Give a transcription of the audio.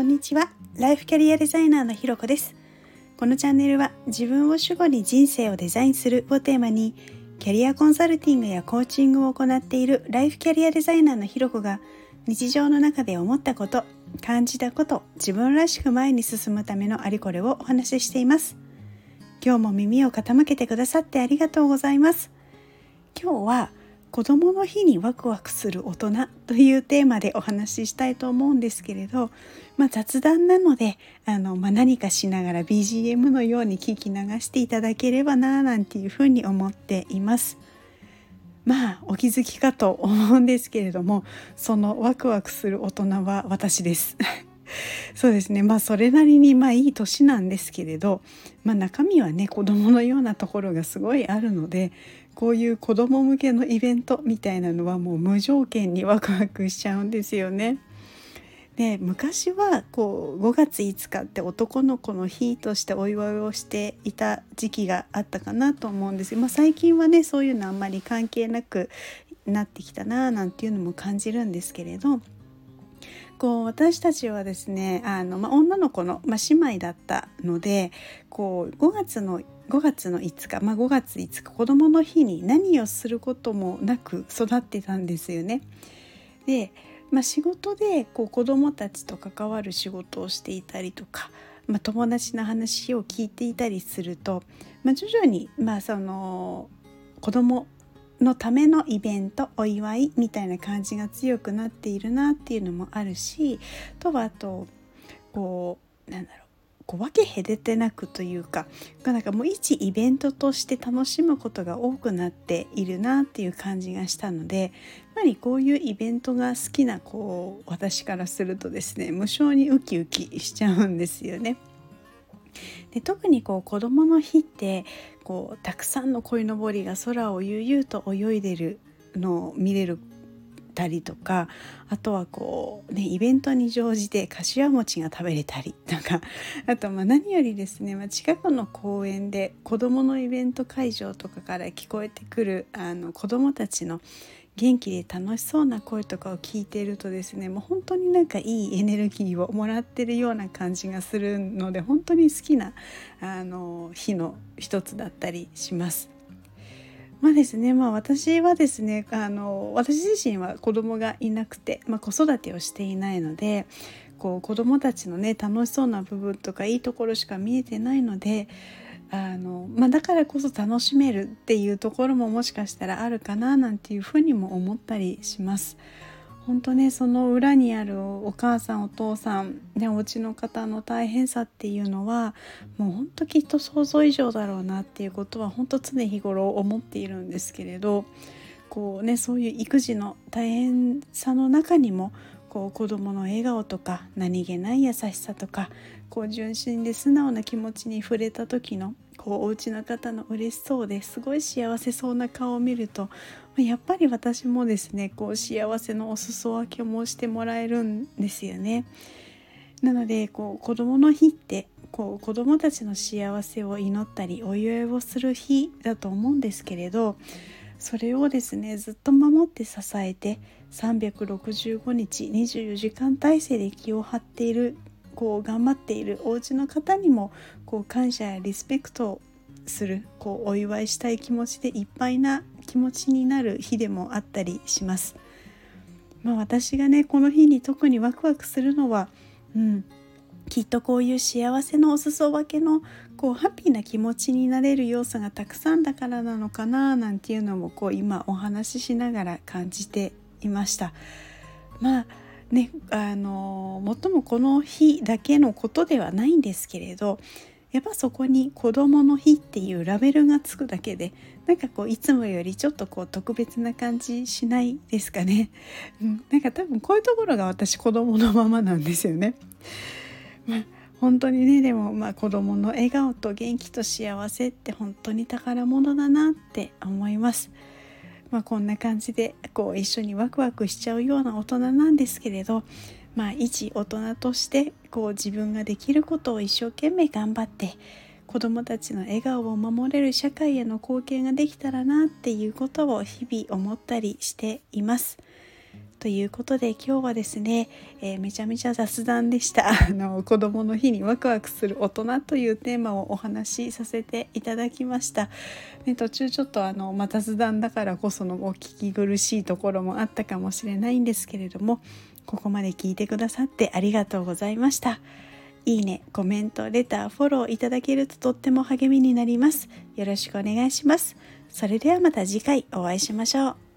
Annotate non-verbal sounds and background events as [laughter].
こんにちは。ライフキャリアデザイナーのひろこです。このチャンネルは自分を主語に人生をデザインするをテーマにキャリアコンサルティングやコーチングを行っているライフキャリアデザイナーのひろこが日常の中で思ったこと感じたこと自分らしく前に進むためのありこれをお話ししています。今日も耳を傾けてくださってありがとうございます。今日は子どもの日にワクワクする大人というテーマでお話ししたいと思うんですけれど、まあ、雑談なのであの、まあ、何かしながら BGM のように聞き流していただければななんていうふうに思っています。まあお気づきかと思うんですけれどもそのワクワクする大人は私です。[laughs] そうですねまあそれなりにまあいい年なんですけれど、まあ、中身はね子供のようなところがすごいあるのでこういう子供向けのイベントみたいなのはもう無条件にワクワクしちゃうんですよね。で昔はこう5月5日って男の子の日としてお祝いをしていた時期があったかなと思うんですけど、まあ、最近はねそういうのあんまり関係なくなってきたななんていうのも感じるんですけれどこう私たちはですねあの、ま、女の子の、ま、姉妹だったのでこう5月の5月の5日、ま、5月5日子どもの日に何をすることもなく育ってたんですよね。で、ま、仕事でこう子どもたちと関わる仕事をしていたりとか、ま、友達の話を聞いていたりすると、ま、徐々に、ま、その子どものためのイベントお祝いみたいな感じが強くなっているなっていうのもあるしとはあとこうなんだろうこう分け隔てなくというかなんかもう一イベントとして楽しむことが多くなっているなっていう感じがしたのでやっぱりこういうイベントが好きなこう私からするとですね無性にウキウキしちゃうんですよね。で特にこう子どもの日ってこうたくさんの鯉のぼりが空を悠々と泳いでるのを見れるたりとかあとはこうねイベントに乗じて柏餅が食べれたりとかあとま何よりですね、まあ、近くの公園で子どものイベント会場とかから聞こえてくるあの子どもたちの元気で楽しそうな声とかを聞いているとですねもう本当になんかいいエネルギーをもらってるような感じがするので本当に好きなあの日の一つだったりします。まあですねまあ私はですねあの私自身は子供がいなくて、まあ、子育てをしていないのでこう子供たちのね楽しそうな部分とかいいところしか見えてないのであの、まあ、だからこそ楽しめるっていうところももしかしたらあるかななんていうふうにも思ったりします。本当ねその裏にあるお母さんお父さんねお家の方の大変さっていうのはもう本当きっと想像以上だろうなっていうことは本当常日頃思っているんですけれどこうねそういう育児の大変さの中にもこう子どもの笑顔とか何気ない優しさとかこう純真で素直な気持ちに触れた時のこうお家の方の嬉しそうですごい幸せそうな顔を見るとやっぱり私もですねこう幸せのお裾分けもしてもらえるんですよね。なのでこう子どもの日ってこう子どもたちの幸せを祈ったりお祝いをする日だと思うんですけれどそれをですねずっと守って支えて365日24時間体制で気を張っているこう頑張っているお家の方にもこう感謝やリスペクトをするこうお祝いしたい気持ちでいっぱいな気持ちになる日でもあったりします。まあ、私がねこの日に特にワクワクするのは、うん、きっとこういう幸せのお裾分けのこうハッピーな気持ちになれる要素がたくさんだからなのかななんていうのもこう今お話ししながら感じていました。まあねあの最もこの日だけのことではないんですけれどやっぱそこに子どもの日っていうラベルがつくだけでなんかこういつもよりちょっとこう特別な感じしないですかね、うん、なんか多分こういうところが私子供のままなんですよね。まあ本当にねでもまあ子供の笑顔と元気と幸せって本当に宝物だなって思います。まあ、こんな感じでこう一緒にワクワクしちゃうような大人なんですけれどまあ一大人としてこう自分ができることを一生懸命頑張って子どもたちの笑顔を守れる社会への貢献ができたらなっていうことを日々思ったりしています。ということで今日はですね、えー、めちゃめちゃ雑談でした [laughs] あの子供の日にワクワクする大人というテーマをお話しさせていただきました、ね、途中ちょっとあの、まあ、雑談だからこそのお聞き苦しいところもあったかもしれないんですけれどもここまで聞いてくださってありがとうございましたいいね、コメント、レター、フォローいただけるととっても励みになります。よろしくお願いします。それではまた次回お会いしましょう。